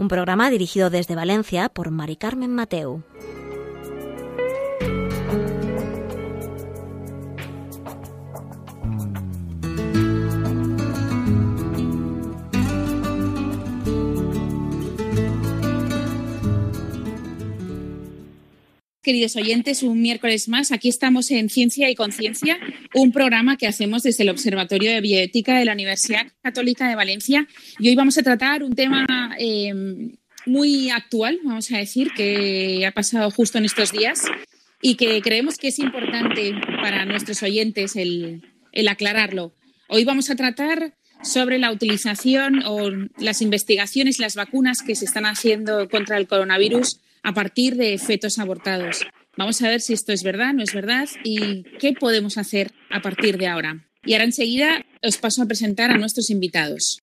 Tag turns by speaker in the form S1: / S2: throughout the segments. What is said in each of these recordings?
S1: Un programa dirigido desde Valencia por Mari Carmen Mateu.
S2: Queridos oyentes, un miércoles más. Aquí estamos en Ciencia y Conciencia, un programa que hacemos desde el Observatorio de Bioética de la Universidad Católica de Valencia. Y hoy vamos a tratar un tema eh, muy actual, vamos a decir, que ha pasado justo en estos días y que creemos que es importante para nuestros oyentes el, el aclararlo. Hoy vamos a tratar sobre la utilización o las investigaciones, las vacunas que se están haciendo contra el coronavirus a partir de fetos abortados. Vamos a ver si esto es verdad, no es verdad y qué podemos hacer a partir de ahora. Y ahora enseguida os paso a presentar a nuestros invitados.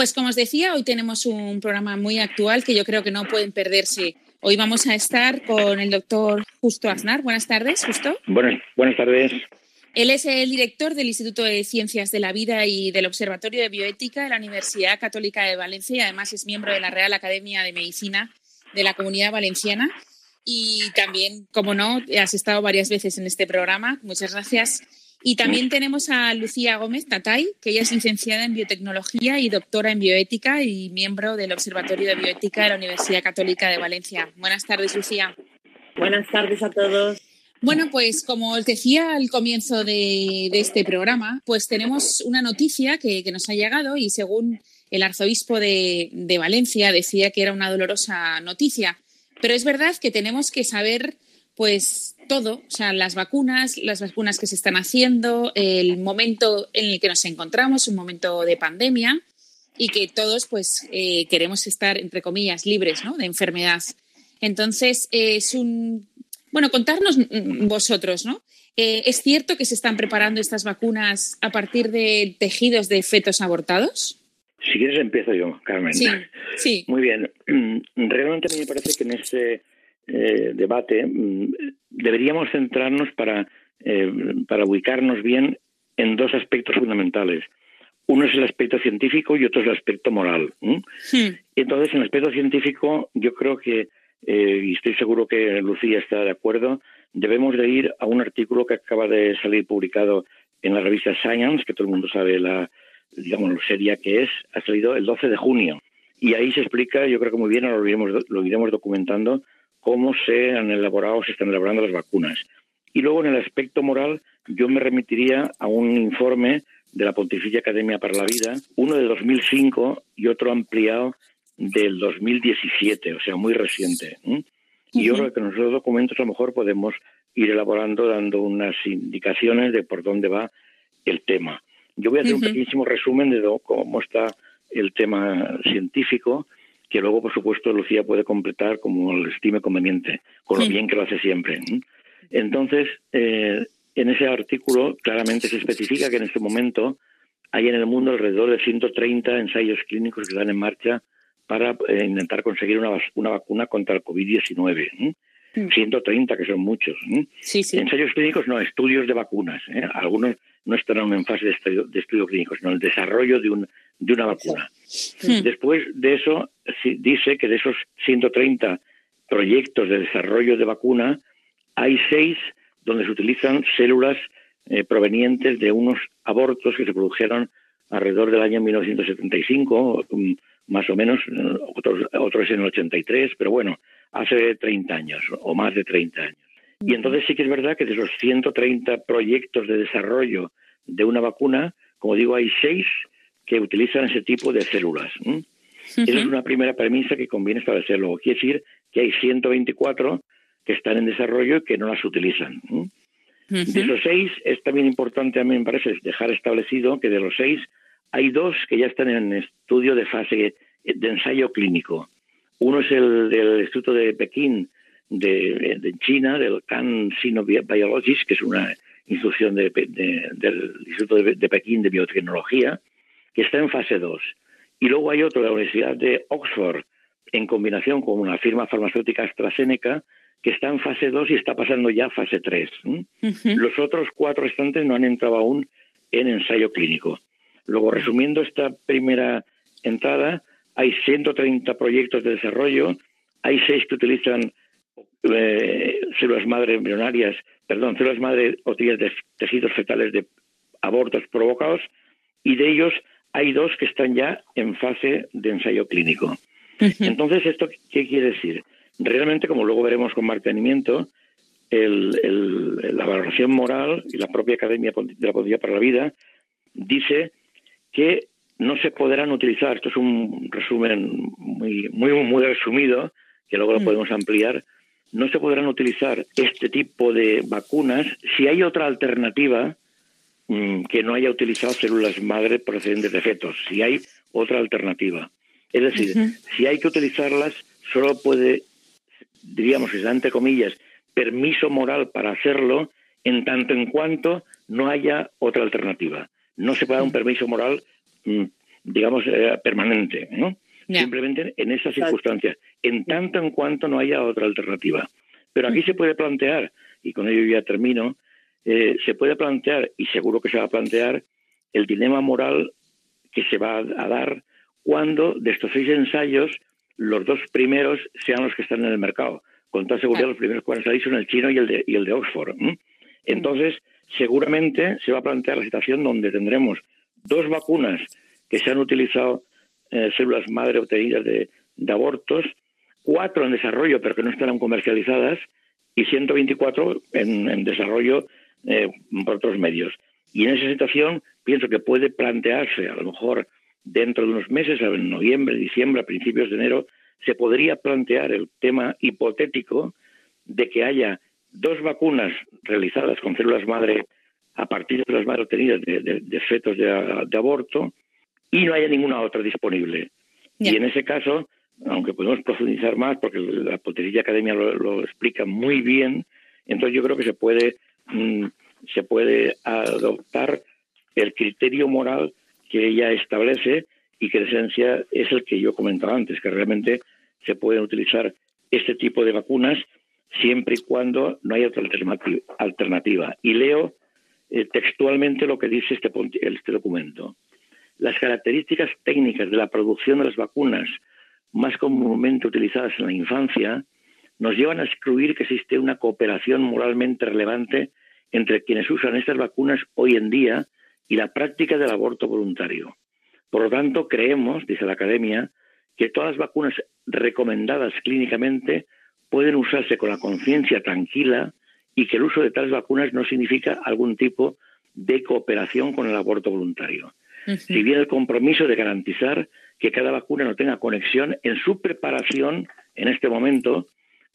S2: Pues como os decía, hoy tenemos un programa muy actual que yo creo que no pueden perderse. Hoy vamos a estar con el doctor Justo Aznar. Buenas tardes, Justo.
S3: Buenas, buenas tardes.
S2: Él es el director del Instituto de Ciencias de la Vida y del Observatorio de Bioética de la Universidad Católica de Valencia y además es miembro de la Real Academia de Medicina de la Comunidad Valenciana. Y también, como no, has estado varias veces en este programa. Muchas gracias. Y también tenemos a Lucía Gómez Tatay, que ella es licenciada en biotecnología y doctora en bioética y miembro del Observatorio de Bioética de la Universidad Católica de Valencia. Buenas tardes, Lucía.
S4: Buenas tardes a todos.
S2: Bueno, pues como os decía al comienzo de, de este programa, pues tenemos una noticia que, que, nos ha llegado y según el arzobispo de, de Valencia decía que era una dolorosa noticia. Pero es verdad que tenemos que saber pues todo, o sea, las vacunas, las vacunas que se están haciendo, el momento en el que nos encontramos, un momento de pandemia y que todos pues eh, queremos estar, entre comillas, libres ¿no? de enfermedad. Entonces, eh, es un... Bueno, contarnos vosotros, ¿no? Eh, ¿Es cierto que se están preparando estas vacunas a partir de tejidos de fetos abortados?
S3: Si quieres empiezo yo, Carmen.
S2: Sí, sí.
S3: Muy bien. Realmente a mí me parece que en este eh, debate, mm, deberíamos centrarnos para, eh, para ubicarnos bien en dos aspectos fundamentales. Uno es el aspecto científico y otro es el aspecto moral.
S2: Sí.
S3: Entonces, en el aspecto científico, yo creo que, eh, y estoy seguro que Lucía está de acuerdo, debemos de ir a un artículo que acaba de salir publicado en la revista Science, que todo el mundo sabe la, digamos, lo seria que es, ha salido el 12 de junio. Y ahí se explica, yo creo que muy bien, lo iremos, lo iremos documentando, cómo se han elaborado, se están elaborando las vacunas. Y luego en el aspecto moral, yo me remitiría a un informe de la Pontificia Academia para la Vida, uno de 2005 y otro ampliado del 2017, o sea, muy reciente. Y yo creo que en esos documentos a lo mejor podemos ir elaborando, dando unas indicaciones de por dónde va el tema. Yo voy a hacer un pequeñísimo resumen de cómo está el tema científico que luego, por supuesto, Lucía puede completar como lo estime conveniente, con lo
S2: Sí.
S3: bien que lo hace siempre. Entonces, eh, en ese artículo claramente se especifica que en este momento hay en el mundo alrededor de 130 ensayos clínicos que están en marcha para eh, intentar conseguir una, una vacuna contra el COVID-19. ¿Eh?
S2: Mm.
S3: 130, que son muchos. ¿eh?
S2: Sí, sí.
S3: Ensayos clínicos, no, estudios de vacunas. ¿eh? Algunos no están aún en fase de estudio, de estudio clínico, sino el desarrollo de, un, de una vacuna.
S2: Hmm.
S3: Después de eso, dice que de esos 130 proyectos de desarrollo de vacuna, hay seis donde se utilizan células eh, provenientes de unos abortos que se produjeron alrededor del año 1975, mm, más o menos, eh, otros, otros en el 83, pero bueno, hace 30 años o más de 30 años. Y entonces sí que es verdad que de esos 130 proyectos de desarrollo de una vacuna, como digo, hay seis que utilizan ese tipo de células. Esa es una primera premisa que conviene establecer. Luego quiere decir que hay 124 que están en desarrollo y que no las utilizan. De esos seis, es también importante, a mí me parece, dejar establecido que de los seis, hay dos que ya están en estudio de fase de ensayo clínico. Uno es el del Instituto de Pekín de, de China, del Can Sino Biologics, que es una institución de- de- del Instituto de, Pekín de Biotecnología, que está en fase 2. Y luego hay otro de la Universidad de Oxford, en combinación con una firma farmacéutica AstraZeneca, que está en fase 2 y está pasando ya a fase 3. ¿m?
S2: Ujú.
S3: Los otros cuatro restantes no han entrado aún en ensayo clínico. Luego, resumiendo esta primera entrada, hay 130 proyectos de desarrollo, hay seis que utilizan eh, células madre embrionarias, perdón, células madre o de tejidos fetales de abortos provocados, y de ellos hay dos que están ya en fase de ensayo clínico. Entonces, ¿esto qué quiere decir? Realmente, como luego veremos con el- el- la valoración moral y la propia Academia de la Policía para la Vida dice que no se podrán utilizar, esto es un resumen muy, muy, muy resumido, que luego lo
S2: Mm.
S3: podemos ampliar, no se podrán utilizar este tipo de vacunas si hay otra alternativa mm, que no haya utilizado células madre procedentes de fetos, si hay otra alternativa. Es decir, si hay que utilizarlas, solo puede, diríamos, entre comillas, permiso moral para hacerlo en tanto en cuanto no haya otra alternativa. No se puede dar un permiso moral, mm, digamos, eh, permanente, ¿no? Simplemente en esas circunstancias, en tanto en cuanto no haya otra alternativa. Pero aquí se puede plantear, y con ello ya termino, eh, se puede plantear, y seguro que se va a plantear, el dilema moral que se va a dar cuando de estos seis ensayos los dos primeros sean los que están en el mercado. Con toda seguridad los primeros que van a salir son el chino y el de, y el de Oxford. Entonces, seguramente se va a plantear la situación donde tendremos dos vacunas que se han utilizado eh, células madre obtenidas de, abortos, cuatro en desarrollo pero que no estarán comercializadas y 124 en, en desarrollo eh, por otros medios. Y en esa situación pienso que puede plantearse, a lo mejor dentro de unos meses, en noviembre, diciembre, a principios de enero, se podría plantear el tema hipotético de que haya dos vacunas realizadas con células madre a partir de células madre obtenidas de, de- de fetos de, de aborto y no haya ninguna otra disponible. Y en ese caso, aunque podemos profundizar más, porque la Pontificia Academia lo, lo explica muy bien, entonces yo creo que se puede, mm, se puede adoptar el criterio moral que ella establece y que en esencia es el que yo comentaba antes, que realmente se pueden utilizar este tipo de vacunas siempre y cuando no haya otra alternati- alternativa. Y leo eh, textualmente lo que dice este, este documento. Las características técnicas de la producción de las vacunas más comúnmente utilizadas en la infancia nos llevan a excluir que existe una cooperación moralmente relevante entre quienes usan estas vacunas hoy en día y la práctica del aborto voluntario. Por lo tanto, creemos, dice la Academia, que todas las vacunas recomendadas clínicamente pueden usarse con la conciencia tranquila y que el uso de tales vacunas no significa algún tipo de cooperación con el aborto voluntario. Si bien el compromiso de garantizar que cada vacuna no tenga conexión en su preparación en este momento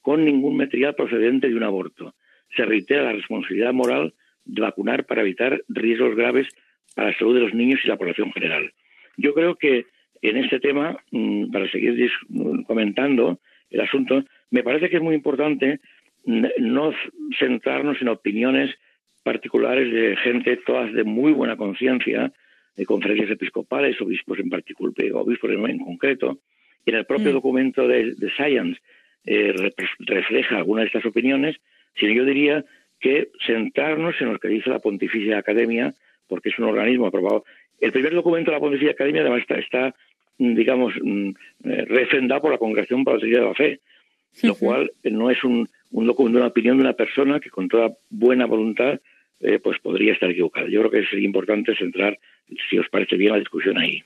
S3: con ningún material procedente de un aborto. Se reitera la responsabilidad moral de vacunar para evitar riesgos graves para la salud de los niños y la población general. Yo creo que en este tema, mm, para seguir dis- comentando el asunto, me parece que es muy importante no centrarnos en opiniones particulares de gente todas de muy buena conciencia, de conferencias episcopales, obispos en particular, obispos en, concreto, y en el propio
S2: Mm.
S3: documento de, de Science eh, refleja algunas de estas opiniones, sino yo diría que centrarnos en lo que dice la Pontificia Academia, porque es un organismo aprobado. El primer documento de la Pontificia Academia además está, está, digamos, mm, eh, refrendado por la Congregación para la Teología de la Fe, lo cual eh, no es un, un documento, una opinión de una persona que con toda buena voluntad eh, pues podría estar equivocada. Yo creo que sería importante centrar, si os parece bien, la discusión ahí.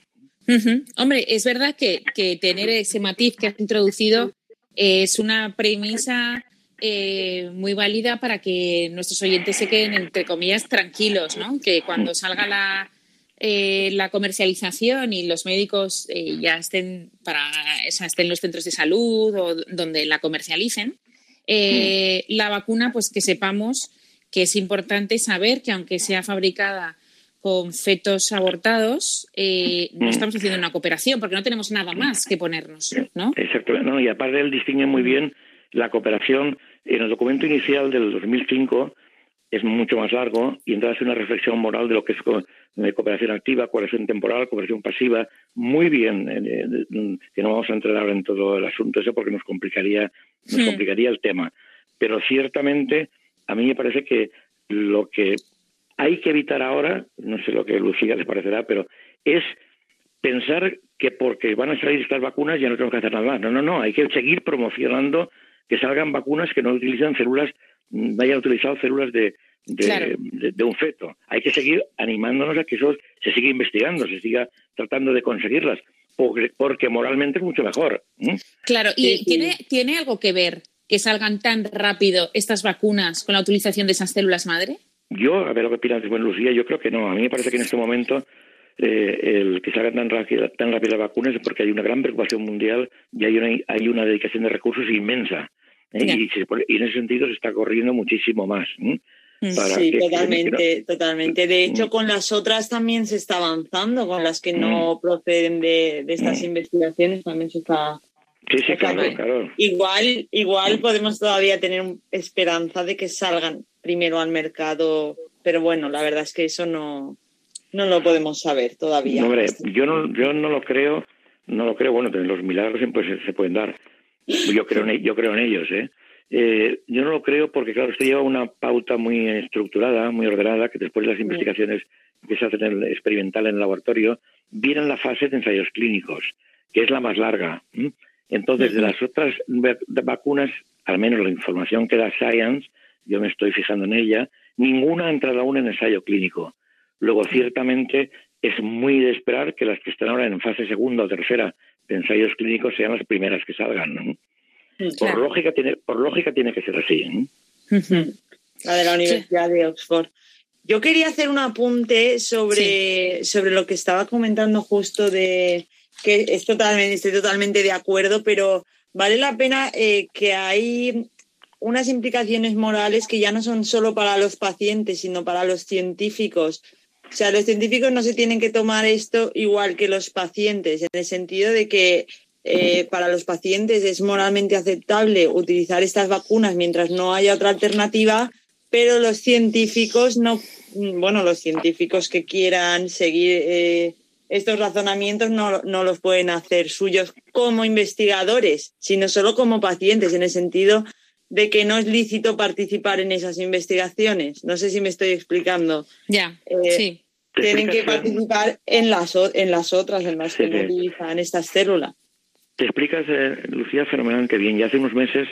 S2: Hombre, es verdad que, que tener ese matiz que has introducido eh, es una premisa eh, muy válida para que nuestros oyentes se queden, entre comillas, tranquilos, ¿no? Que cuando salga la, eh, la comercialización y los médicos eh, ya estén para o sea, estén en los centros de salud o donde la comercialicen, eh, la vacuna, pues que sepamos que es importante saber que aunque sea fabricada con fetos abortados, eh, no
S3: Mm.
S2: estamos haciendo una cooperación porque no tenemos nada más que ponernos, ¿no?
S3: Exactamente. No, y aparte él distingue muy bien la cooperación. En el documento inicial del 2005 es mucho más largo y entonces hace una reflexión moral de lo que es co- cooperación activa, cooperación temporal, cooperación pasiva. Muy bien, eh, que no vamos a entrar ahora en todo el asunto ese porque nos complicaría, nos complicaría el tema. Pero ciertamente a mí me parece que lo que hay que evitar ahora, no sé lo que Lucía le parecerá, pero es pensar que porque van a salir estas vacunas ya no tenemos que hacer nada más. No, no, no, hay que seguir promocionando que salgan vacunas que no utilizan células, mm, vayan utilizado células de, de,
S2: Claro.
S3: de- de un feto. Hay que seguir animándonos a que eso se siga investigando, se siga tratando de conseguirlas, porque, porque moralmente es mucho mejor.
S2: Claro, y
S4: Sí, sí.
S2: ¿tiene, ¿tiene algo que ver que salgan tan rápido estas vacunas con la utilización de esas células madre?
S3: Yo, a ver lo que opinas, bueno, Lucía, yo creo que no. A mí me parece que en este momento eh, el que salgan tan rápida, tan rápidas las vacunas es porque hay una gran preocupación mundial y hay una, hay una dedicación de recursos inmensa. ¿Eh? Y, se y en ese sentido se está corriendo muchísimo más. ¿eh?
S2: Mm.
S3: Para
S4: Sí,
S3: que-
S4: totalmente, totalmente. De hecho,
S3: Mm.
S4: con las otras también se está avanzando, con las que no proceden de, de estas
S3: Mm.
S4: investigaciones también se está.
S3: Sí, sí, claro.
S4: Igual, igual podemos todavía tener esperanza de que salgan primero al mercado, pero bueno, la verdad es que eso no, no lo podemos saber todavía.
S3: No, hombre, yo no, yo no lo creo, no lo creo. Bueno, los milagros siempre se, se pueden dar. Yo creo en, yo creo en ellos, ¿eh? Eh, yo no lo creo porque, claro, esto lleva una pauta muy estructurada, muy ordenada, que después de las investigaciones que se hacen en el experimental en el laboratorio, viene la fase de ensayos clínicos, que es la más larga. Entonces, de las otras vacunas, al menos la información que da Science, yo me estoy fijando en ella, ninguna ha entrado aún en ensayo clínico. Luego, ciertamente, es muy de esperar que las que están ahora en fase segunda o tercera de ensayos clínicos sean las primeras que salgan. ¿no? Por,
S2: Claro.
S3: lógica tiene, por lógica tiene que ser así. ¿eh?
S4: La de la Universidad de Oxford. Yo quería hacer un apunte sobre, sobre lo que estaba comentando justo de que es totalmente, estoy totalmente de acuerdo, pero vale la pena eh, que hay unas implicaciones morales que ya no son solo para los pacientes, sino para los científicos. O sea, los científicos no se tienen que tomar esto igual que los pacientes, en el sentido de que eh, para los pacientes es moralmente aceptable utilizar estas vacunas mientras no haya otra alternativa, pero los científicos no, bueno, los científicos que quieran seguir eh, estos razonamientos no, no los pueden hacer suyos como investigadores, sino solo como pacientes, en el sentido de que no es lícito participar en esas investigaciones. No sé si me estoy explicando.
S2: Ya,
S4: Eh,
S2: sí.
S3: ¿Te
S4: Tienen que participar en las, en las otras, en las que
S3: sí.
S4: utilizan estas células.
S3: Te explicas, eh, Lucía, fenomenalmente bien. Ya hace unos meses,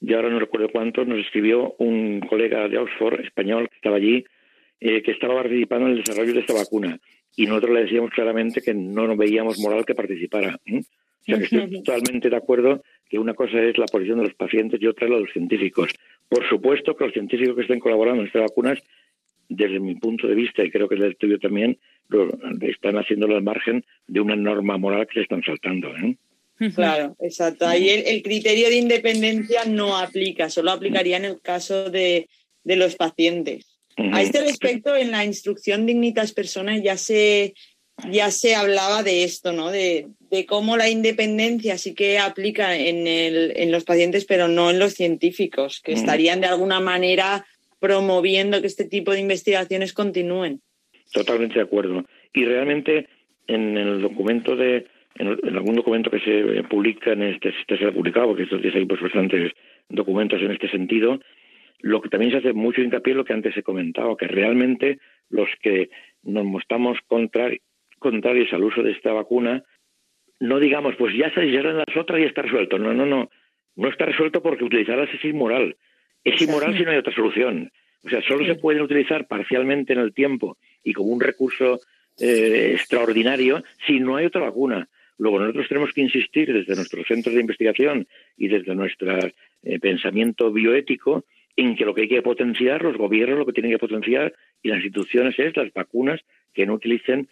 S3: y ahora no recuerdo cuántos, nos escribió un colega de Oxford, español, que estaba allí, eh, que estaba participando en el desarrollo de esta vacuna. Y nosotros le decíamos claramente que no nos veíamos moral que participara. ¿eh? O sea, que estoy totalmente de acuerdo que una cosa es la posición de los pacientes y otra es la de los científicos. Por supuesto que los científicos que estén colaborando en estas vacunas, desde mi punto de vista, y creo que el tuyo también, lo, están haciéndolo al margen de una norma moral que se están saltando. ¿eh?
S4: Claro, exacto. Ahí el, el criterio de independencia no aplica, solo aplicaría en el caso de, de los pacientes. A este respecto, en la instrucción Dignitas Personas ya se, ya se hablaba de esto, ¿no? De, de cómo la independencia sí que aplica en, el, en los pacientes, pero no en los científicos, que
S3: Mm.
S4: estarían de alguna manera promoviendo que este tipo de investigaciones continúen.
S3: Totalmente de acuerdo. Y realmente en el documento de, en, el- en algún documento que se publica en este, este se ha publicado, porque estos días hay pues bastantes documentos en este sentido, lo que también se hace mucho hincapié en lo que antes he comentado, que realmente los que nos mostramos contrari- contrarios al uso de esta vacuna, no digamos, pues ya se llegan las otras y está resuelto. No, no, no. No está resuelto porque utilizarlas es inmoral. Es inmoral si no hay otra solución. O sea, solo se pueden utilizar parcialmente en el tiempo y como un recurso eh, extraordinario si no hay otra vacuna. Luego nosotros tenemos que insistir desde nuestros centros de investigación y desde nuestro eh, pensamiento bioético en que lo que hay que potenciar, los gobiernos lo que tienen que potenciar y las instituciones es las vacunas que no utilicen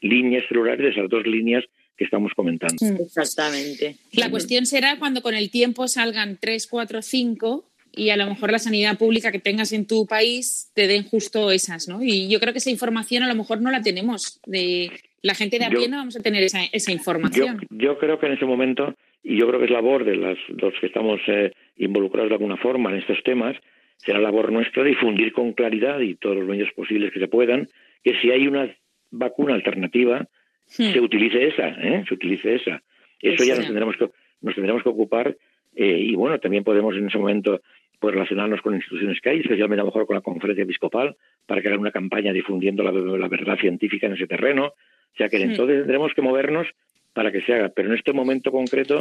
S3: líneas celulares de esas dos líneas que estamos comentando.
S4: Exactamente.
S2: La cuestión será cuando con el tiempo salgan 3, 4, 5 y a lo mejor la sanidad pública que tengas en tu país te den justo esas, ¿no? Y yo creo que esa información a lo mejor no la tenemos. De la gente de a pie no vamos a tener esa, esa
S3: Yo,
S2: información.
S3: yo creo que en ese momento, y yo creo que es labor de las, los que estamos eh, involucrados de alguna forma en estos temas, será labor nuestra difundir con claridad y todos los medios posibles que se puedan, que si hay una vacuna alternativa,
S2: Hmm.
S3: se utilice esa, ¿eh? se utilice esa. Eso ya nos tendremos que, nos tendremos que ocupar eh, y bueno, también podemos en ese momento pues, relacionarnos con instituciones que hay, especialmente a lo mejor con la conferencia episcopal, para hagan una campaña difundiendo la, la verdad científica en ese terreno. O sea que
S2: Mm.
S3: entonces tendremos que movernos para que se haga. Pero en este momento concreto,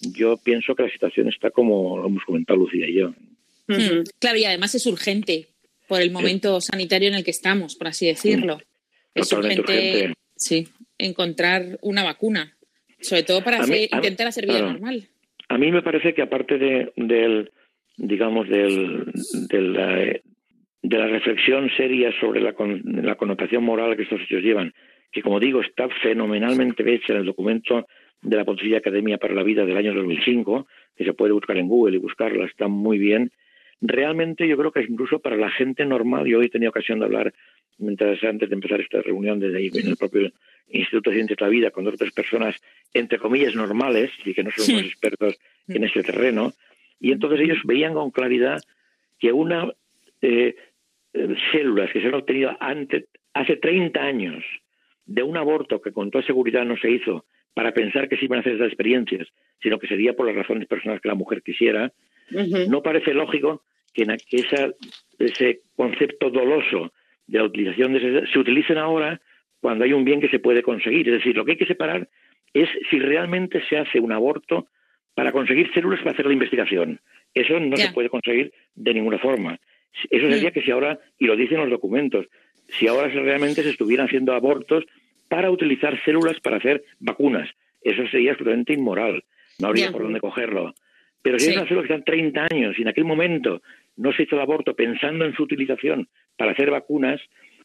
S3: yo pienso que la situación está como lo hemos comentado Lucía y yo.
S2: Hmm. Claro, y además es urgente por el momento sanitario en el que estamos, por así decirlo. Es
S3: Totalmente
S2: urgente,
S3: urgente.
S2: Sí, encontrar una vacuna, sobre todo para hacer-
S3: mí-
S2: intentar hacer vida
S3: claro.
S2: normal.
S3: A mí me parece que aparte de, del, digamos, del, de, la, de la reflexión seria sobre la, con- la connotación moral que estos hechos llevan, que como digo está fenomenalmente hecha en el documento de la Pontificia Academia para la Vida del año 2005, que se puede buscar en Google y buscarla, está muy bien. Realmente yo creo que incluso para la gente normal, yo hoy he tenido ocasión de hablar, mientras antes de empezar esta reunión desde ahí en el propio Instituto de Ciencia de la Vida, con otras personas, entre comillas, normales, y que no son los expertos en este terreno, y entonces ellos veían con claridad que una eh, células que se han obtenido antes, hace 30 años de un aborto que con toda seguridad no se hizo para pensar que se iban a hacer esas experiencias, sino que sería por las razones personales que la mujer quisiera, no parece lógico que, en, que esa, ese concepto doloso de la utilización de ese, se utilicen ahora cuando hay un bien que se puede conseguir. Es decir, lo que hay que separar es si realmente se hace un aborto para conseguir células para hacer la investigación. Eso no se puede conseguir de ninguna forma. Eso sería
S2: Mm.
S3: que si ahora, y lo dicen los documentos, si ahora realmente se estuvieran haciendo abortos para utilizar células para hacer vacunas, eso sería absolutamente inmoral. No habría por dónde cogerlo. Pero si
S2: Sí.
S3: es una célula que están 30 años y en aquel momento no se hizo el aborto pensando en su utilización para hacer vacunas,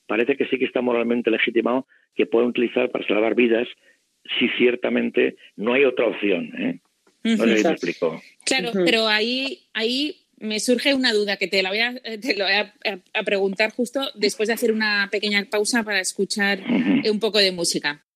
S3: parece que sí que está moralmente legitimado que puedan utilizar para salvar vidas si ciertamente no hay otra opción. ¿eh? No explico.
S2: Claro, pero ahí, ahí me surge una duda que te la voy a, eh, te lo voy a, a preguntar justo después de hacer una pequeña pausa para escuchar un poco de música.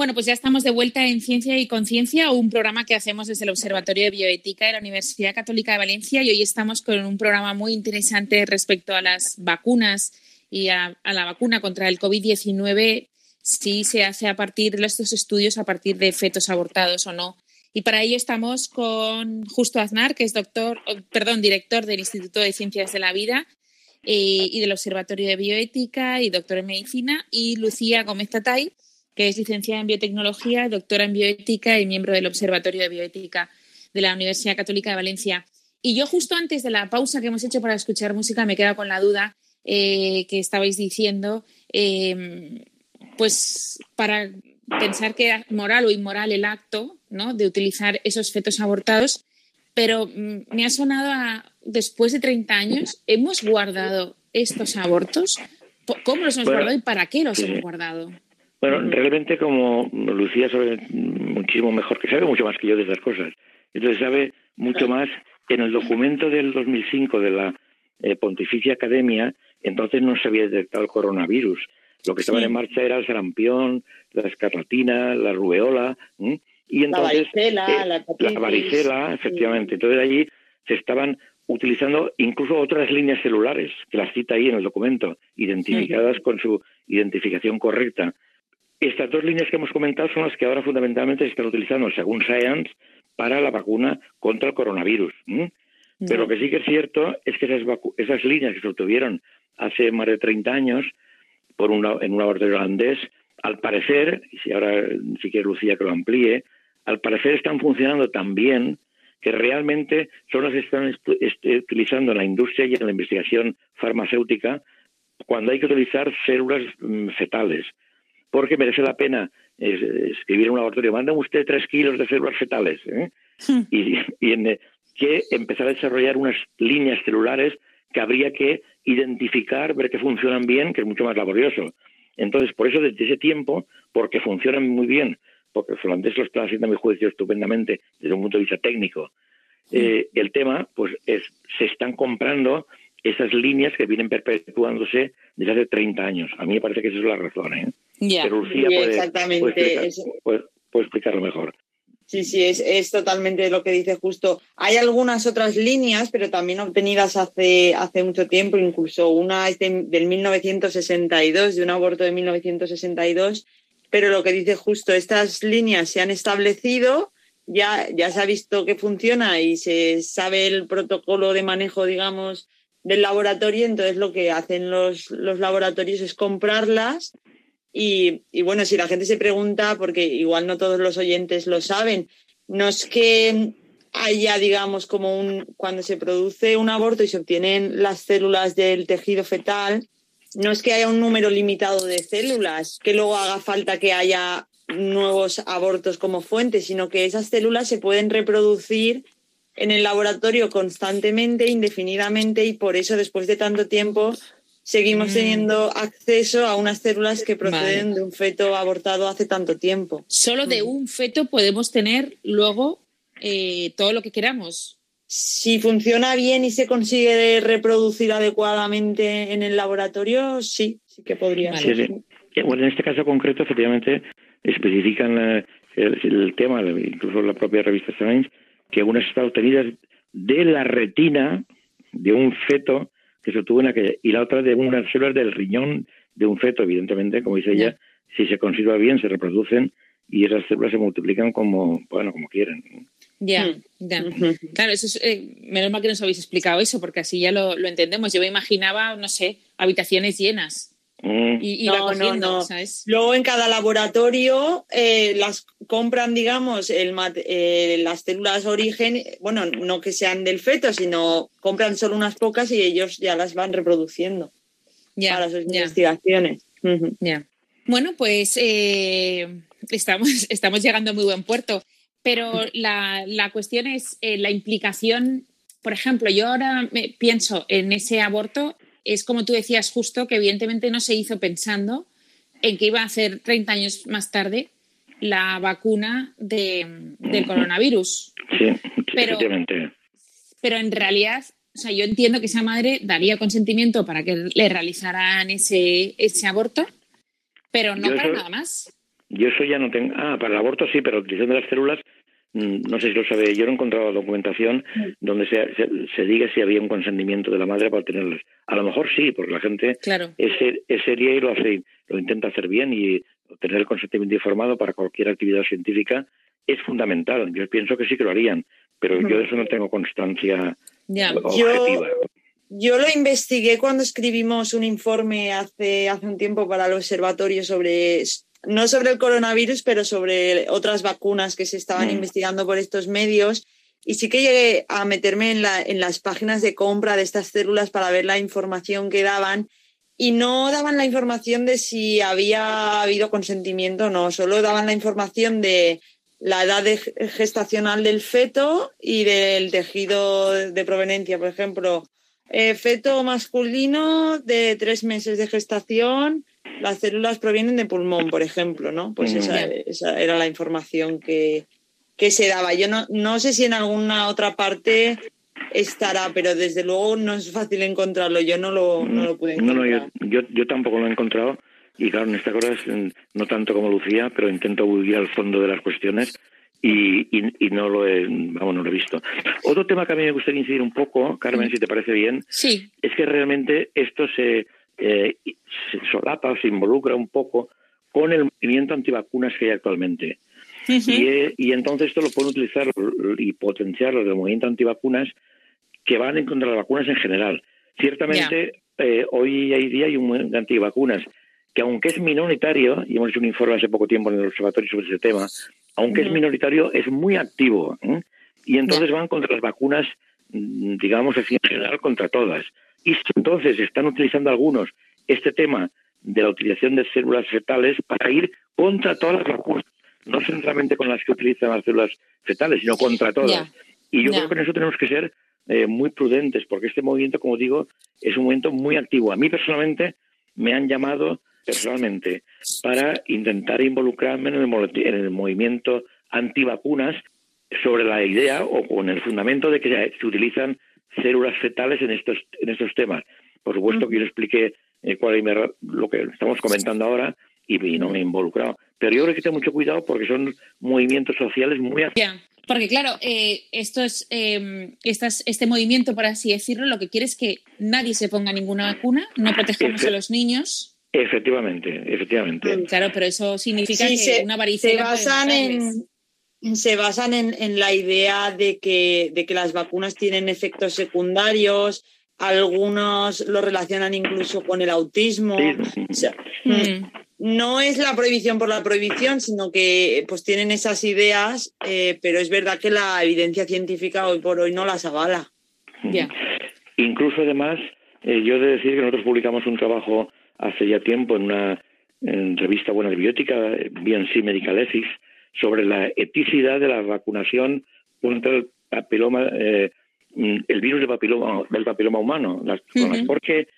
S2: Bueno, pues ya estamos de vuelta en Ciencia y Conciencia, un programa que hacemos desde el Observatorio de Bioética de la Universidad Católica de Valencia y hoy estamos con un programa muy interesante respecto a las vacunas y a, la vacuna contra el COVID-19, si se hace a partir de estos estudios, a partir de fetos abortados o no. Y para ello estamos con Justo Aznar, que es doctor, perdón, director del Instituto de Ciencias de la Vida eh, y del Observatorio de Bioética y doctor en Medicina, y Lucía Gómez Tatay, que es licenciada en Biotecnología, doctora en Bioética y miembro del Observatorio de Bioética de la Universidad Católica de Valencia. Y yo justo antes de la pausa que hemos hecho para escuchar música me he quedado con la duda eh, que estabais diciendo, eh, pues para pensar que era moral o inmoral el acto ¿no? de utilizar esos fetos abortados, pero mm, me ha sonado a, después de 30 años, ¿hemos guardado estos abortos? ¿Cómo los hemos
S3: Bueno,
S2: guardado y para qué los
S3: sí.
S2: hemos guardado?
S3: Bueno, realmente como Lucía sabe muchísimo mejor, que sabe mucho más que yo de esas cosas, entonces sabe mucho más en el documento del 2005 de la eh, Pontificia Academia, entonces no se había detectado el coronavirus. Lo que estaba
S2: Sí.
S3: en marcha era el sarampión, la escarlatina, la rubeola, y
S4: La
S3: entonces
S4: varicela,
S3: eh,
S4: la hepatitis.
S3: varicela, efectivamente. Entonces allí se estaban utilizando incluso otras líneas celulares, que las cita ahí en el documento, identificadas con su identificación correcta. Estas dos líneas que hemos comentado son las que ahora fundamentalmente se están utilizando, según Science, para la vacuna contra el coronavirus. Pero lo que sí que es cierto es que esas, líneas que se obtuvieron hace más de 30 años por una, en un laboratorio holandés, al parecer, y si ahora si quiere Lucía que lo amplíe, al parecer están funcionando tan bien que realmente son las que están utilizando en la industria y en la investigación farmacéutica cuando hay que utilizar células mm, fetales. Porque merece la pena eh, escribir en un laboratorio, manda usted tres kilos de células fetales. ¿eh? y, y en, eh, que empezar a desarrollar unas líneas celulares que habría que identificar, ver que funcionan bien, que es mucho más laborioso. Entonces, por eso desde ese tiempo, porque funcionan muy bien, porque los holandeses lo están haciendo a mi juicio estupendamente desde un punto de vista técnico, eh, el tema, pues es, se están comprando esas líneas que vienen perpetuándose desde hace 30 años. A mí me parece que esa es la razón. ¿eh? Pero Lucía puede,
S4: exactamente,
S3: puede explicar-
S4: es-
S3: puede- puede explicarlo mejor.
S4: Sí, sí, es, es totalmente lo que dice justo. Hay algunas otras líneas, pero también obtenidas hace, hace mucho tiempo, incluso una es de- del 1962, de un aborto de 1962, pero lo que dice justo, estas líneas se han establecido, ya, ya se ha visto que funciona y se sabe el protocolo de manejo, digamos, del laboratorio, entonces lo que hacen los, los laboratorios es comprarlas y, bueno, si la gente se pregunta, porque igual no todos los oyentes lo saben, no es que haya, digamos, como un, cuando se produce un aborto y se obtienen las células del tejido fetal, no es que haya un número limitado de células, que luego haga falta que haya nuevos abortos como fuente, sino que esas células se pueden reproducir en el laboratorio constantemente, indefinidamente, y por eso después de tanto tiempo seguimos
S2: Mm.
S4: teniendo acceso a unas células que proceden
S2: Vale.
S4: de un feto abortado hace tanto tiempo.
S2: Solo de un feto podemos tener luego eh, todo lo que queramos.
S4: Si funciona bien y se consigue reproducir adecuadamente en el laboratorio, sí, sí que podría
S2: Vale.
S4: ser.
S3: Bueno, en este caso concreto, efectivamente, especifican eh, el, el tema, incluso la propia revista Science, que unas están obtenidas de la retina de un feto que se obtuvo en aquella, y la otra de unas células del riñón de un feto, evidentemente, como dice ella, si se conserva bien, se reproducen y esas células se multiplican como, bueno, como quieren.
S2: Ya,
S4: Mm.
S2: ya. Claro, eso es, eh, menos mal que nos habéis explicado eso, porque así ya lo, lo entendemos. Yo me imaginaba, no sé, habitaciones llenas
S3: Mm.
S2: y
S4: No, no,
S2: cogiendo,
S4: no.
S2: ¿sabes?
S4: Luego en cada laboratorio eh, las compran, digamos, el mat- eh, las células origen, bueno, no que sean del feto, sino compran solo unas pocas y ellos ya las van reproduciendo para sus investigaciones.
S2: Ya. Bueno, pues eh, estamos, estamos llegando a muy buen puerto, pero la, la cuestión es eh, la implicación. Por ejemplo, yo ahora me pienso en ese aborto, es como tú decías justo, que evidentemente no se hizo pensando en que iba a hacer 30 años más tarde la vacuna de- del coronavirus.
S3: Sí,
S2: Pero-
S3: efectivamente.
S2: Pero en realidad, o sea, yo entiendo que esa madre daría consentimiento para que le realizaran ese, ese aborto, pero no
S3: Yo
S2: para
S3: eso-
S2: nada más.
S3: Yo eso ya no tengo. Ah, para el aborto sí, pero la utilización de las células, no sé si lo sabe. Yo no he encontrado documentación donde se, se, se diga si había un consentimiento de la madre para tenerlas. A lo mejor sí, porque la gente
S2: Claro.
S3: es, es seria y lo hace, lo intenta hacer bien y tener el consentimiento informado para cualquier actividad científica es fundamental. Yo pienso que sí que lo harían, pero yo de eso no tengo constancia objetiva.
S4: Yo lo investigué cuando escribimos un informe hace, hace un tiempo para el observatorio sobre, no sobre el coronavirus, pero sobre otras vacunas que se estaban
S3: Mm.
S4: investigando por estos medios. Y sí que llegué a meterme en, la, en las páginas de compra de estas células para ver la información que daban. Y no daban la información de si había habido consentimiento o no, solo daban la información de la edad de- gestacional del feto y del tejido de proveniencia. Por ejemplo, eh, feto masculino de tres meses de gestación, las células provienen de pulmón, por ejemplo, ¿no? Pues esa, esa era la información que, que se daba. Yo no, no sé si en alguna otra parte estará, pero desde luego no es fácil encontrarlo. Yo no lo, no lo pude
S3: No,
S4: encontrar.
S3: no, yo, yo, yo tampoco lo he encontrado y claro, en esta cosa es, mm, no tanto como Lucía, pero intento huir al fondo de las cuestiones y, y, y no lo he, vamos, no lo he visto. Otro tema que a mí me gustaría incidir un poco, Carmen, si te parece bien,
S2: Sí.
S3: es que realmente esto se, eh, se solapa o se involucra un poco con el movimiento antivacunas que hay actualmente. Y, eh, y entonces esto lo pueden utilizar y potenciar los del movimiento antivacunas que van en contra de las vacunas en general. Ciertamente, eh, hoy hay día hay un movimiento antivacunas que aunque es minoritario, y hemos hecho un informe hace poco tiempo en el observatorio sobre ese tema, aunque es minoritario, es muy activo. ¿eh? Y entonces van contra las vacunas, mm, digamos así, en general, contra todas. Y si entonces están utilizando algunos este tema de la utilización de células fetales para ir contra todas las vacunas, no solamente con las que utilizan las células fetales, sino contra todas. Y yo creo que en eso tenemos que ser eh, muy prudentes, porque este movimiento, como digo, es un movimiento muy activo. A mí personalmente me han llamado personalmente para intentar involucrarme en el, en el movimiento antivacunas sobre la idea o con el fundamento de que se utilizan células fetales en estos en estos temas. Por supuesto que yo le expliqué eh, cuál es lo que estamos comentando ahora y, y no me he involucrado. Pero yo creo que hay que tener mucho cuidado porque son movimientos sociales muy activos.
S2: Ya. Porque claro, eh, esto es, eh, estas- este movimiento, por así decirlo, lo que quiere es que nadie se ponga ninguna vacuna, no protejamos
S3: Efe-
S2: a los niños.
S3: Efectivamente, efectivamente.
S2: Claro, pero eso significa
S4: Sí,
S2: que
S4: se,
S2: una
S4: se
S2: varicela puede
S4: basan en. Se basan en, en la idea de que, de que las vacunas tienen efectos secundarios, algunos lo relacionan incluso con el autismo.
S3: Sí.
S4: O sea,
S2: Mm.
S4: no es la prohibición por la prohibición, sino que pues tienen esas ideas, eh, pero es verdad que la evidencia científica hoy por hoy no las avala.
S2: Ya.
S3: Incluso además, eh, yo he de decir que nosotros publicamos un trabajo hace ya tiempo en una en revista Buena de Biótica, eh, BNC Medical Ethics, sobre la eticidad de la vacunación contra el papiloma, eh, mm, el virus del papiloma, del papiloma humano, las personas,
S2: Ujú.
S3: porque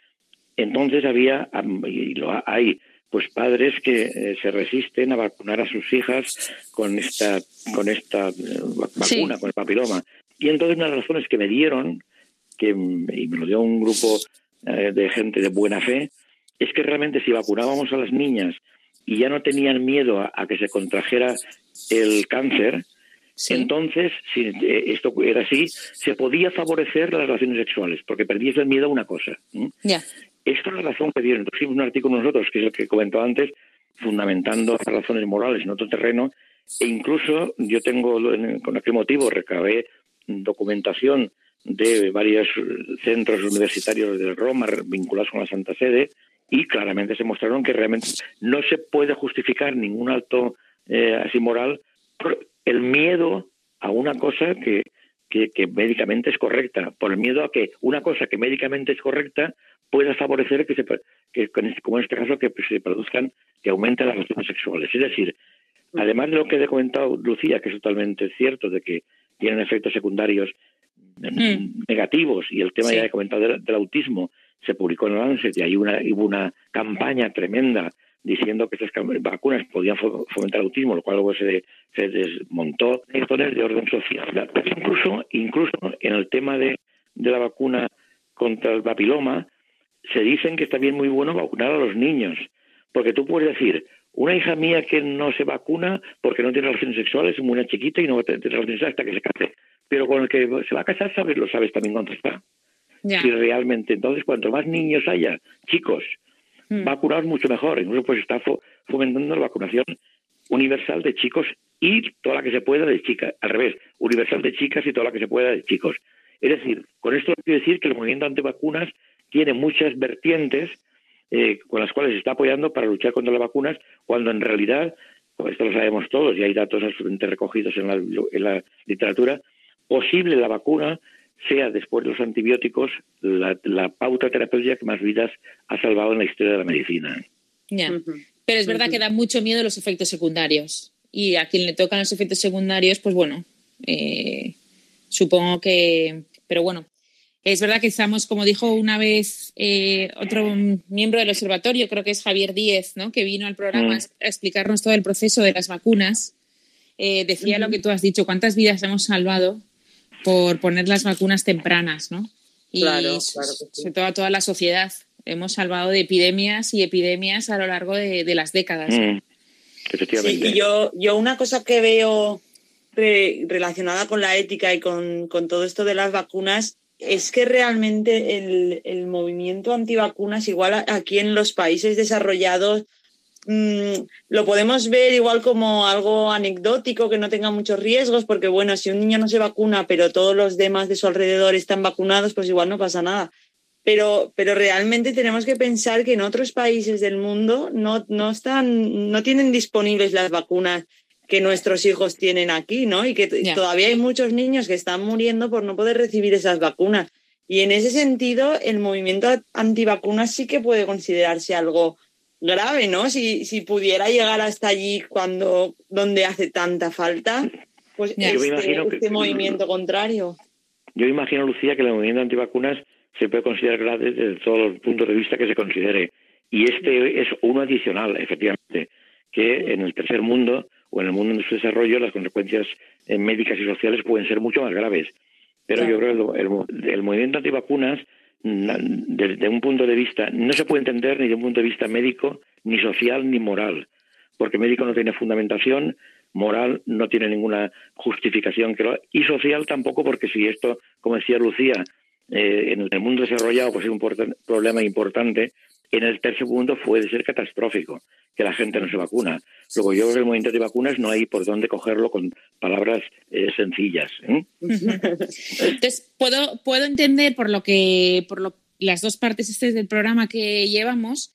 S3: entonces había, y lo ha- hay, pues padres que eh, se resisten a vacunar a sus hijas con esta, con esta eh,
S2: Sí.
S3: vacuna, con el papiloma. Y entonces una de las razones que me dieron, que, mm, y me lo dio un grupo de gente de buena fe, es que realmente si vacunábamos a las niñas y ya no tenían miedo a, a que se contrajera el cáncer,
S2: Sí.
S3: entonces, si eh, esto era así, se podía favorecer las relaciones sexuales, porque perdías el miedo a una cosa.
S2: Ya.
S3: Esta es la razón que dieron. Pusimos un artículo nosotros, que es el que comentó antes, fundamentando las razones morales en otro terreno, e incluso yo tengo, en- con aquel motivo, recabé documentación de varios centros universitarios de Roma vinculados con la Santa Sede y claramente se mostraron que realmente no se puede justificar ningún acto eh, así moral por el miedo a una cosa que, que, que médicamente es correcta, por el miedo a que una cosa que médicamente es correcta pueda favorecer que, se, que este- como en este caso, que se produzcan, que aumenten las relaciones sexuales. Es decir, además de lo que he comentado Lucía, que es totalmente cierto, de que tienen efectos secundarios
S2: Mm.
S3: negativos, y el tema
S2: Sí.
S3: ya he comentado del, del autismo, se publicó en el Lancet y hay una, hubo una campaña tremenda diciendo que estas vacunas podían fo- fomentar el autismo, lo cual luego se, se desmontó. Hay razones de orden social. Pero incluso, incluso en el tema de, de la vacuna contra el papiloma, se dicen que es también muy bueno vacunar a los niños, porque tú puedes decir, una hija mía que no se vacuna porque no tiene relaciones sexuales, es muy una chiquita y no va a tener relaciones sexuales hasta que se case. Pero con el que se va a casar, sabes, lo sabes también cuánto está.
S2: Ya.
S3: Si realmente, entonces, cuanto más niños haya, chicos,
S2: Mm.
S3: vacunados mucho mejor. Incluso pues está fo- fomentando la vacunación universal de chicos y toda la que se pueda de chicas. Al revés, universal de chicas y toda la que se pueda de chicos. Es decir, con esto quiero decir que el movimiento antivacunas tiene muchas vertientes eh, con las cuales se está apoyando para luchar contra las vacunas, cuando en realidad, esto lo sabemos todos y hay datos absolutamente recogidos en la, en la literatura, posible la vacuna sea después de los antibióticos la, la pauta terapéutica que más vidas ha salvado en la historia de la medicina.
S2: Ya. Pero es verdad que da mucho miedo los efectos secundarios. Y a quien le tocan los efectos secundarios, pues bueno, eh, supongo que. Pero bueno, es verdad que estamos, como dijo una vez eh, otro miembro del observatorio, creo que es Javier Díez, ¿no? que vino al programa
S3: Mm.
S2: a explicarnos todo el proceso de las vacunas. Eh, decía lo que tú has dicho, cuántas vidas hemos salvado por poner las vacunas tempranas, ¿no? Y
S4: Claro,
S2: so-
S4: claro que sí.
S2: sobre todo a toda la sociedad. Hemos salvado de epidemias y epidemias a lo largo de, de las décadas.
S3: Mm,
S4: Sí,
S3: efectivamente.
S4: y yo, yo una cosa que veo re- relacionada con la ética y con, con todo esto de las vacunas es que realmente el, el movimiento antivacunas, igual aquí en los países desarrollados, mm, lo podemos ver igual como algo anecdótico, que no tenga muchos riesgos, porque bueno, si un niño no se vacuna, pero todos los demás de su alrededor están vacunados, pues igual no pasa nada. Pero, pero realmente tenemos que pensar que en otros países del mundo no, no están, no tienen disponibles las vacunas que nuestros hijos tienen aquí, ¿no? Y que todavía hay muchos niños que están muriendo por no poder recibir esas vacunas. Y en ese sentido, el movimiento antivacunas sí que puede considerarse algo grave, ¿no? Si, si pudiera llegar hasta allí cuando donde hace tanta falta, pues
S2: Ya.
S3: Yo me
S4: este,
S3: imagino que-
S4: este movimiento contrario.
S3: Yo imagino, Lucía, que el movimiento antivacunas se puede considerar grave desde todos los puntos de vista que se considere. Y este es uno adicional, efectivamente, que en el tercer mundo o en el mundo de su desarrollo las consecuencias eh, médicas y sociales pueden ser mucho más graves. Pero
S4: Claro.
S3: yo creo que el, el- el movimiento antivacunas, na- desde un punto de vista, no se puede entender ni de un punto de vista médico, ni social, ni moral. Porque médico no tiene fundamentación, moral no tiene ninguna justificación y social tampoco porque si esto como decía Lucía eh, en el mundo desarrollado pues es un problema importante en el tercer mundo puede ser catastrófico que la gente no se vacuna luego yo creo que el movimiento de vacunas no hay por dónde cogerlo con palabras eh, sencillas ¿eh?
S2: Entonces, puedo, puedo entender por lo que, por lo, las dos partes este del programa que llevamos,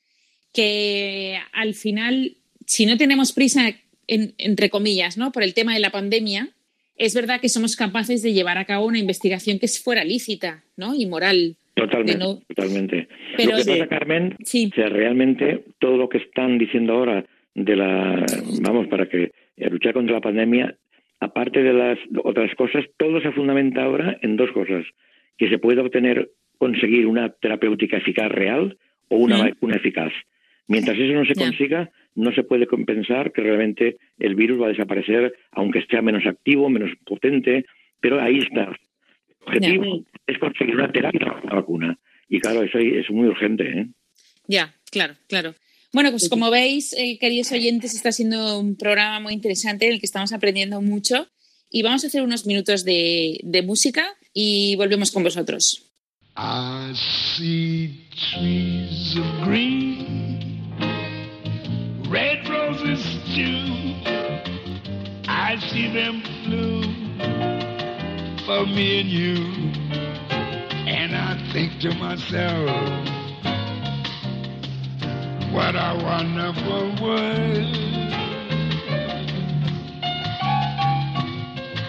S2: que al final, si no tenemos prisa, en- entre comillas, ¿no? por el tema de la pandemia, es verdad que somos capaces de llevar a cabo una investigación que fuera lícita ¿no? y moral.
S3: Totalmente
S2: no-
S3: totalmente
S2: Pero
S3: lo que pasa Carmen
S2: Sí,
S3: realmente todo lo que están diciendo ahora de la, vamos, para que eh, luchar contra la pandemia, aparte de las otras cosas, todo se fundamenta ahora en dos cosas: que se puede obtener, conseguir una terapéutica eficaz real o una
S2: Mm.
S3: vacuna eficaz. Mientras eso no se consiga, no se puede compensar que realmente el virus va a desaparecer, aunque sea menos activo, menos potente, pero ahí está. El objetivo es conseguir una terapia, una vacuna. Y claro, eso es muy urgente. ¿eh?
S2: ya, claro, claro. Bueno, pues como veis, eh, queridos oyentes, está siendo un programa muy interesante en el que estamos aprendiendo mucho y vamos a hacer unos minutos de, de música y volvemos con vosotros.
S5: I see trees of green, red roses too. I see them bloom for me and you. And I think to myself, what a wonderful world.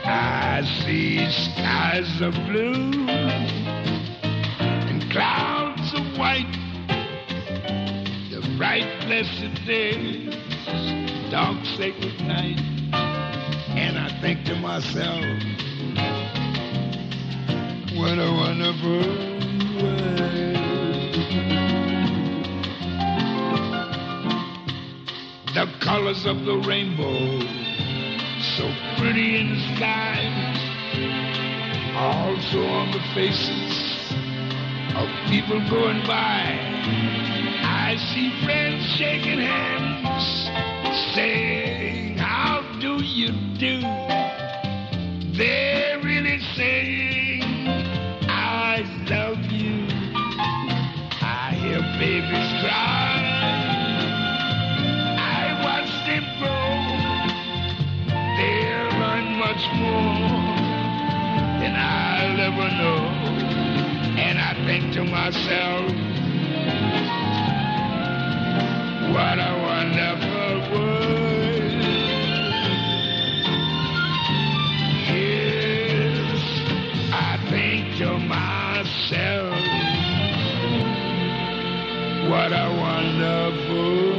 S5: I see skies of blue and clouds of white, the bright blessed day, dark sacred night, and I think to myself, what a wonderful way. The colors of the rainbow, so pretty in the sky, also on the faces of people going by. I see friends shaking hands, saying, How do you do? They I'll know. And I think to myself, what a wonderful world. Yes, I think to myself, what a wonderful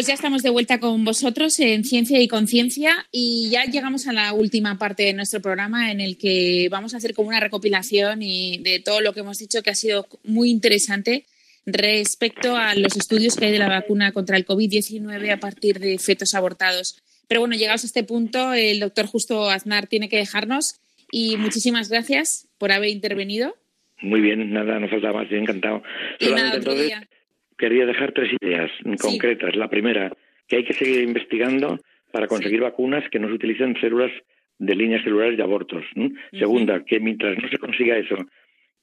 S2: Pues ya estamos de vuelta con vosotros en Ciencia y Conciencia y ya llegamos a la última parte de nuestro programa en el que vamos a hacer como una recopilación y de todo lo que hemos dicho que ha sido muy interesante respecto a los estudios que hay de la vacuna contra el COVID-19 a partir de fetos abortados. Pero bueno, llegados a este punto, el doctor Justo Aznar tiene que dejarnos y muchísimas gracias por haber intervenido.
S3: Muy bien, nada, no falta más, encantado.
S2: Y nada, otro día.
S3: Quería dejar tres ideas concretas. La primera, que hay que seguir investigando para conseguir vacunas que no se utilicen células de líneas celulares de abortos. Segunda, que mientras no se consiga eso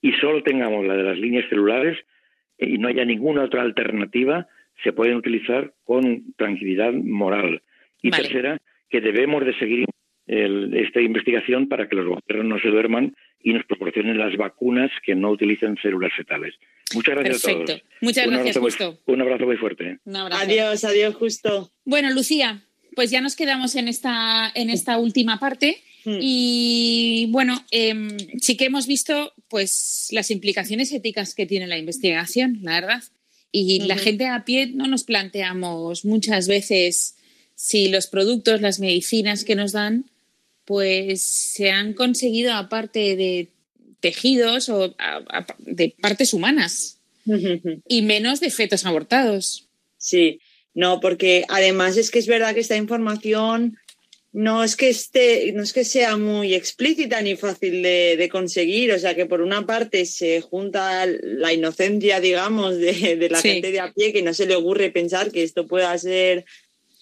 S3: y solo tengamos la de las líneas celulares eh, y no haya ninguna otra alternativa, se pueden utilizar con tranquilidad moral. Y
S2: Vale.
S3: tercera, que debemos de seguir el- esta investigación para que los gobiernos no se duerman y nos proporcionen las vacunas que no utilicen células fetales. Muchas gracias a
S2: Perfecto.
S3: todos.
S2: Muchas
S3: Un
S2: gracias,
S3: muy-
S2: Justo.
S3: un abrazo muy fuerte.
S2: Un abrazo.
S4: Adiós, adiós, justo.
S2: Bueno, Lucía, pues ya nos quedamos en esta, en esta última parte.
S4: Hmm.
S2: Y bueno, em, sí que hemos visto pues las implicaciones éticas que tiene la investigación, la verdad. Y la gente a pie no nos planteamos muchas veces si los productos, las medicinas que nos dan, pues se han conseguido aparte de tejidos o a- a- de partes humanas y menos de fetos abortados.
S4: Sí, no, porque además es que es verdad que esta información no es que esté, no es que sea muy explícita ni fácil de, de conseguir. O sea que por una parte se junta la inocencia, digamos, de, de la
S2: Sí.
S4: gente de a pie que no se le ocurre pensar que esto pueda ser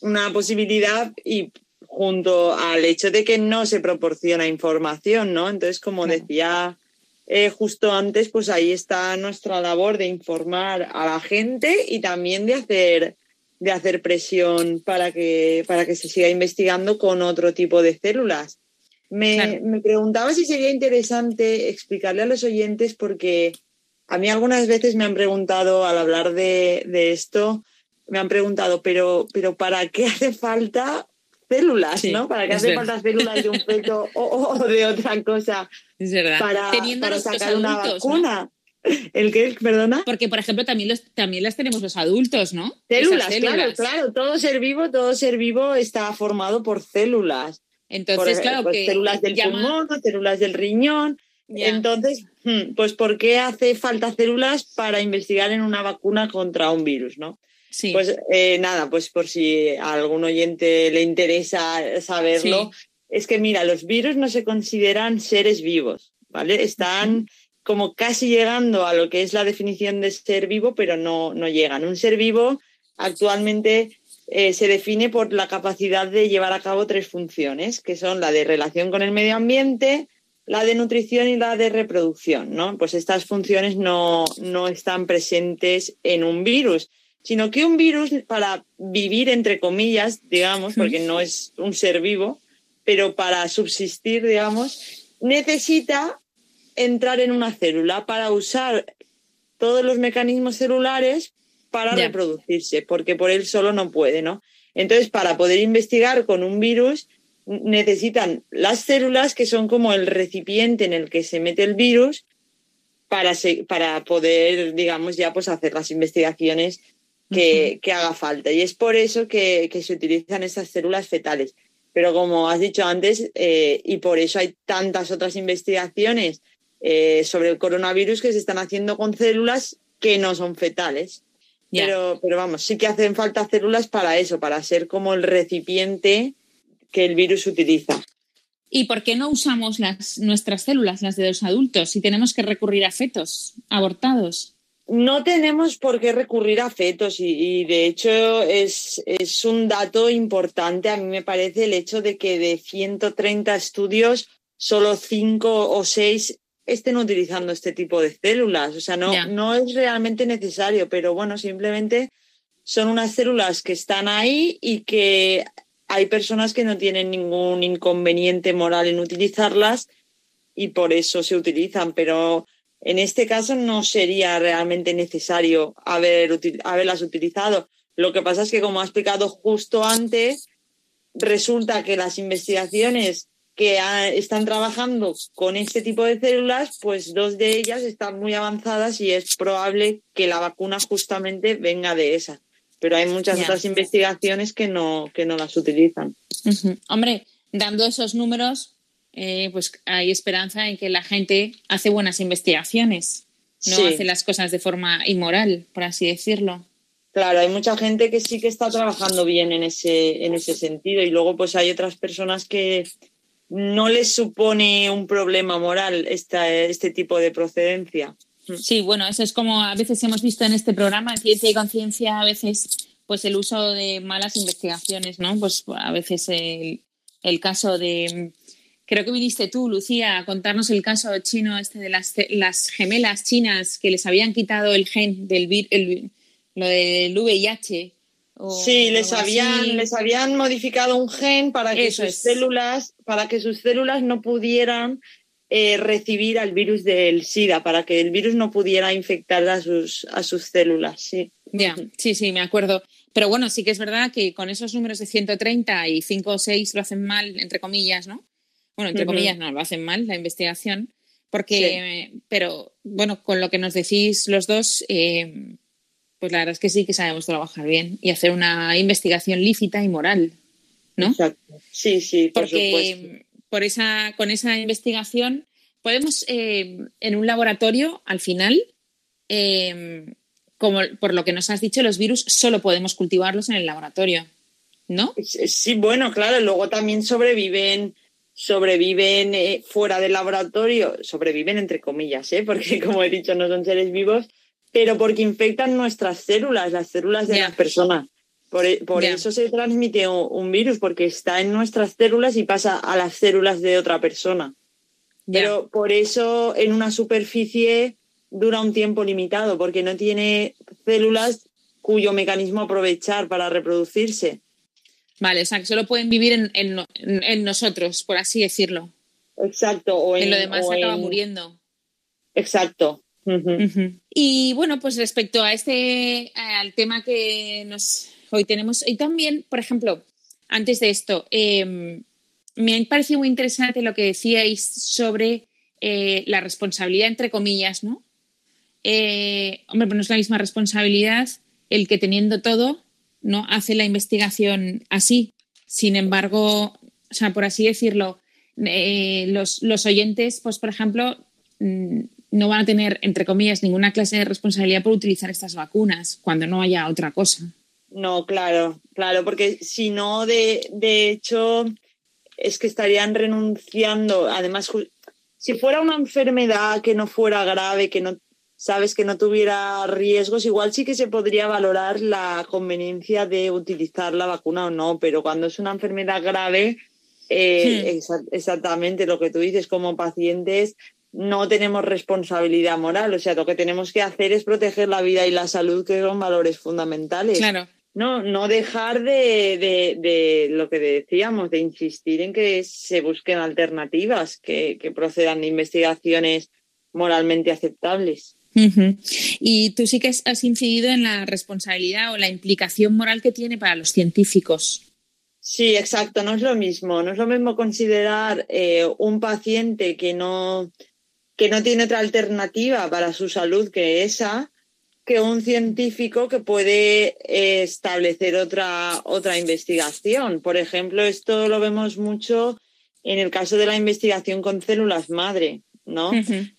S4: una posibilidad y junto al hecho de que no se proporciona información, ¿no? Entonces, como decía eh, justo antes, pues ahí está nuestra labor de informar a la gente y también de hacer, de hacer presión para que, para que se siga investigando con otro tipo de células. Me,
S2: Claro.
S4: me preguntaba si sería interesante explicarle a los oyentes porque a mí algunas veces me han preguntado al hablar de, de esto, me han preguntado, pero, pero ¿para qué hace falta células?
S2: Sí,
S4: ¿no? ¿Para qué
S2: es
S4: hace
S2: verdad.
S4: falta células de un feto o, o de otra cosa
S2: Es verdad.
S4: para,
S2: Teniendo
S4: para
S2: nuestros
S4: sacar una
S2: adultos, ¿no?
S4: vacuna? ¿El qué? ¿Perdona?
S2: Porque, por ejemplo, también, los, también las tenemos los adultos, ¿no?
S4: Células, claro, claro. Todo ser vivo, todo ser vivo está formado por células.
S2: Entonces,
S4: Por-
S2: claro,
S4: pues,
S2: que
S4: células del
S2: llama-
S4: pulmón, células del riñón. Entonces, hmm, pues ¿por qué hace falta células para investigar en una vacuna contra un virus, no?
S2: Sí.
S4: Pues eh, nada, pues por si a algún oyente le interesa saberlo, es que mira, los virus no se consideran seres vivos, ¿vale? Están como casi llegando a lo que es la definición de ser vivo, pero no, no llegan. Un ser vivo actualmente eh, se define por la capacidad de llevar a cabo tres funciones, que son la de relación con el medio ambiente, la de nutrición y la de reproducción, ¿no? Pues estas funciones no, no están presentes en un virus, sino que un virus, para vivir, entre comillas, digamos, porque no es un ser vivo, pero para subsistir, digamos, necesita entrar en una célula para usar todos los mecanismos celulares para reproducirse, porque por él solo no puede, ¿no? Entonces, para poder investigar con un virus, necesitan las células que son como el recipiente en el que se mete el virus para, se- para poder, digamos, ya pues hacer las investigaciones que, que haga falta. Y es por eso que, que se utilizan estas células fetales. Pero como has dicho antes, eh, y por eso hay tantas otras investigaciones eh, sobre el coronavirus que se están haciendo con células que no son fetales. Pero, pero vamos, sí que hacen falta células para eso, para ser como el recipiente que el virus utiliza.
S2: ¿Y por qué no usamos las, nuestras células, las de los adultos, si tenemos que recurrir a fetos abortados?
S4: No tenemos por qué recurrir a fetos y, y de hecho es, es un dato importante. A mí me parece el hecho de que de 130 estudios, solo 5 o 6 estén utilizando este tipo de células. O sea, no, no es realmente necesario, pero bueno, simplemente son unas células que están ahí y que hay personas que no tienen ningún inconveniente moral en utilizarlas y por eso se utilizan, pero en este caso no sería realmente necesario haber, util- haberlas utilizado. Lo que pasa es que, como ha explicado justo antes, resulta que las investigaciones que están trabajando con este tipo de células, pues dos de ellas están muy avanzadas y es probable que la vacuna justamente venga de esas. Pero hay muchas otras investigaciones que no, que no las utilizan.
S2: Hombre, dando esos números, eh, pues hay esperanza en que la gente hace buenas investigaciones, no
S4: Sí.
S2: hace las cosas de forma inmoral, por así decirlo.
S4: Claro, hay mucha gente que sí que está trabajando bien en ese, en ese sentido y luego pues hay otras personas que no les supone un problema moral esta, este tipo de procedencia.
S2: Sí, bueno, eso es como a veces hemos visto en este programa, en Ciencia y Conciencia, a veces pues el uso de malas investigaciones, ¿no? Pues a veces el, el caso de... Creo que viniste tú, Lucía, a contarnos el caso chino este de las, las gemelas chinas que les habían quitado el gen del vir, el- lo del VIH. o
S4: Sí, les
S2: así.
S4: habían, les habían modificado un gen para que
S2: Eso
S4: sus
S2: es.
S4: células, para que sus células no pudieran eh, recibir al virus del SIDA, para que el virus no pudiera infectar a sus, a sus células. Sí.
S2: Ya, sí, sí, me acuerdo. Pero bueno, sí que es verdad que con esos números de 130 y 5 o 6 lo hacen mal, entre comillas, ¿no? Bueno, entre comillas no, lo hacen mal la investigación. Porque, pero bueno, con lo que nos decís los dos, eh, pues la verdad es que sí que sabemos trabajar bien y hacer una investigación lícita y moral, ¿no?
S4: Exacto. Sí, sí, por supuesto.
S2: Porque por esa, con esa investigación podemos, eh, en un laboratorio, al final, eh, como por lo que nos has dicho, los virus solo podemos cultivarlos en el laboratorio, ¿no?
S4: Sí, bueno, claro, luego también sobreviven, sobreviven eh, fuera del laboratorio, sobreviven entre comillas, ¿eh? porque como he dicho, no son seres vivos, pero porque infectan nuestras células, las células de las personas. Por, e- por eso se transmite un, un virus, porque está en nuestras células y pasa a las células de otra persona. Pero por eso en una superficie dura un tiempo limitado, porque no tiene células cuyo mecanismo aprovechar para reproducirse.
S2: Vale, o sea, que solo pueden vivir en, en no- en- en nosotros, por así decirlo.
S4: Exacto. O en,
S2: En lo demás
S4: o
S2: se acaba
S4: en-
S2: muriendo.
S4: Exacto.
S2: Y bueno, pues respecto a este, al tema que nos hoy tenemos, y también, por ejemplo, antes de esto, eh, me ha parecido muy interesante lo que decíais sobre eh, la responsabilidad, entre comillas, ¿no? Eh, hombre, pero no es la misma responsabilidad el que teniendo todo, ¿no? Hace la investigación así. Sin embargo, o sea, por así decirlo, eh, los, los oyentes, pues, por ejemplo, mm, no van a tener, entre comillas, ninguna clase de responsabilidad por utilizar estas vacunas cuando no haya otra cosa.
S4: No, claro, claro, porque si no, de, de hecho, es que estarían renunciando. Además, si fuera una enfermedad que no fuera grave, que no sabes que no tuviera riesgos, igual sí que se podría valorar la conveniencia de utilizar la vacuna o no, pero cuando es una enfermedad grave, eh, exa- exactamente lo que tú dices, como pacientes no tenemos responsabilidad moral, o sea, lo que tenemos que hacer es proteger la vida y la salud, que son valores fundamentales.
S2: Claro,
S4: No, no dejar de, de- de lo que decíamos, de insistir en que se busquen alternativas que, que procedan de investigaciones moralmente aceptables.
S2: Y tú sí que has- has incidido en la responsabilidad o la implicación moral que tiene para los científicos.
S4: Sí, exacto, no es lo mismo. No es lo mismo considerar eh, un paciente que no, que no tiene otra alternativa para su salud que esa, que un científico que puede eh, establecer otra, otra investigación. Por ejemplo, esto lo vemos mucho en el caso de la investigación con células madre, ¿no?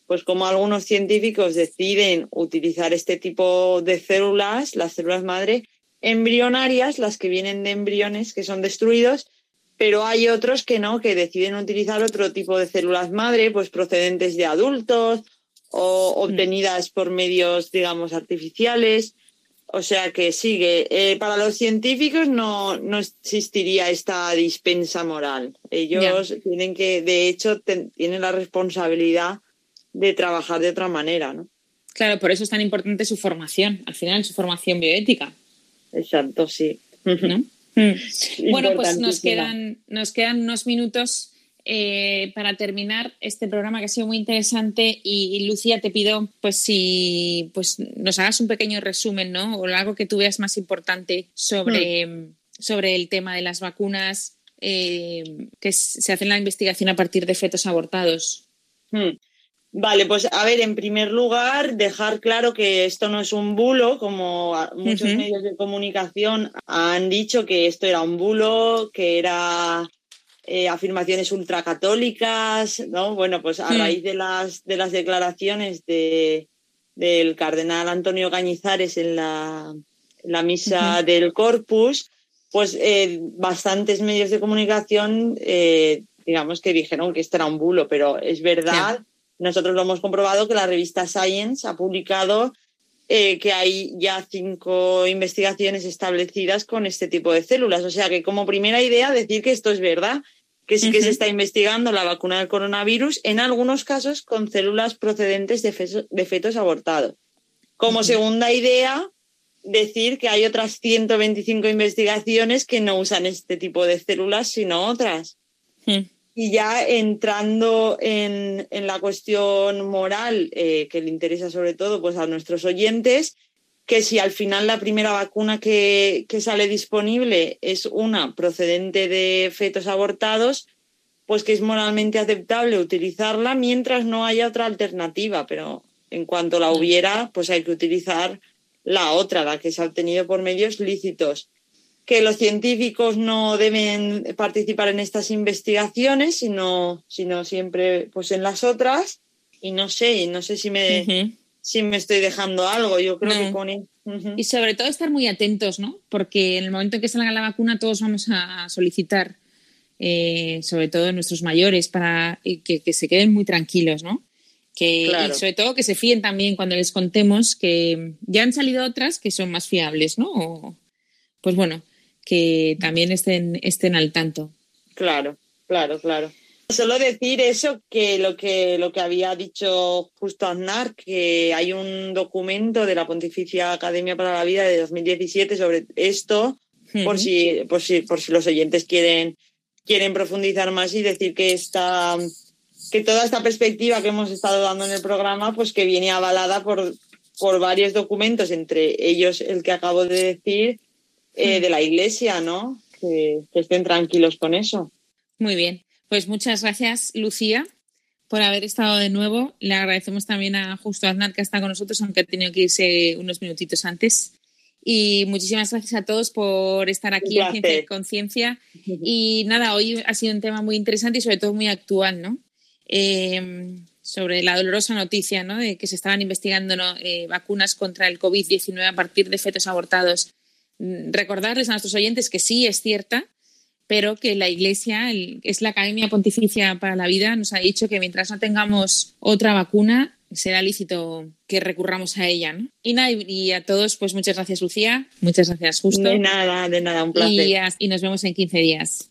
S4: Pues como algunos científicos deciden utilizar este tipo de células, las células madre, embrionarias, las que vienen de embriones que son destruidos, pero hay otros que no, que deciden utilizar otro tipo de células madre, pues procedentes de adultos o obtenidas por medios, digamos, artificiales. O sea que sigue. Eh, para los científicos no, no existiría esta dispensa moral. Ellos tienen que, de hecho, ten- tienen la responsabilidad de trabajar de otra manera, ¿no?
S2: Claro, por eso es tan importante su formación, al final su formación bioética,
S4: Exacto, sí.
S2: ¿no? Mm. Bueno, pues nos quedan, nos quedan unos minutos eh, para terminar este programa que ha sido muy interesante y, y, Lucía te pido pues si pues nos hagas un pequeño resumen, ¿no? O algo que tú veas más importante sobre, sobre el tema de las vacunas eh, que se hace en la investigación a partir de fetos abortados.
S4: Hmm. Vale, pues a ver, en primer lugar, dejar claro que esto no es un bulo, como muchos medios de comunicación han dicho que esto era un bulo, que era eh, afirmaciones ultracatólicas, ¿no? Bueno, pues a
S2: Hmm.
S4: raíz de las, de las declaraciones de, del cardenal Antonio Cañizares en la, en la misa del Corpus, pues eh, bastantes medios de comunicación, eh, digamos que dijeron que esto era un bulo, pero es verdad, nosotros lo hemos comprobado que la revista Science ha publicado eh, que hay ya cinco investigaciones establecidas con este tipo de células. O sea que como primera idea decir que esto es verdad, que sí que se está investigando la vacuna del coronavirus, en algunos casos con células procedentes de, feso- de fetos abortados. Como segunda idea, decir que hay otras 125 investigaciones que no usan este tipo de células, sino otras. Y ya entrando en, en la cuestión moral, eh, que le interesa sobre todo pues, a nuestros oyentes, que si al final la primera vacuna que, que sale disponible es una procedente de fetos abortados, pues que es moralmente aceptable utilizarla mientras no haya otra alternativa, pero en cuanto la hubiera, pues hay que utilizar la otra, la que se ha obtenido por medios lícitos que los científicos no deben participar en estas investigaciones, sino, sino siempre pues en las otras. Y no sé, no sé si me,
S2: Ujú.
S4: Si me estoy dejando algo. Yo creo
S2: No.
S4: que con.
S2: Y sobre todo estar muy atentos, ¿no? Porque en el momento en que salga la vacuna todos vamos a solicitar, eh, sobre todo nuestros mayores, para eh, que, que se queden muy tranquilos, ¿no? Que,
S4: Claro.
S2: Y sobre todo que se fíen también cuando les contemos que ya han salido otras que son más fiables, ¿no? O, pues bueno, que también estén, estén al tanto.
S4: Claro, claro, claro. Solo decir eso, que lo que, lo que había dicho justo Aznar, que hay un documento de la Pontificia Academia para la Vida de 2017 sobre esto, por si, por si, por si los oyentes quieren, quieren profundizar más y decir que esta, que toda esta perspectiva que hemos estado dando en el programa, pues que viene avalada por, por varios documentos, entre ellos el que acabo de decir, eh, de la Iglesia, ¿no? Que, que estén tranquilos con eso.
S2: Muy bien. Pues muchas gracias, Lucía, por haber estado de nuevo. Le agradecemos también a Justo Aznar que está con nosotros, aunque ha tenido que irse unos minutitos antes. Y muchísimas gracias a todos por estar aquí en. Ciencia y Conciencia. Y nada, hoy ha sido un tema muy interesante y sobre todo muy actual, ¿no? Eh, sobre la dolorosa noticia, ¿no? De que se estaban investigando ¿no? eh, vacunas contra el COVID-19 a partir de fetos abortados. Mm, Recordarles a nuestros oyentes que sí es cierta, pero que la Iglesia, el- es la Academia Pontificia para la Vida, nos ha dicho que mientras no tengamos otra vacuna, será lícito que recurramos a ella. ¿no? Y nada, y- a todos, pues muchas gracias, Lucía. Muchas gracias, Justo.
S4: De nada, de nada, un placer.
S2: y nos vemos en 15 días.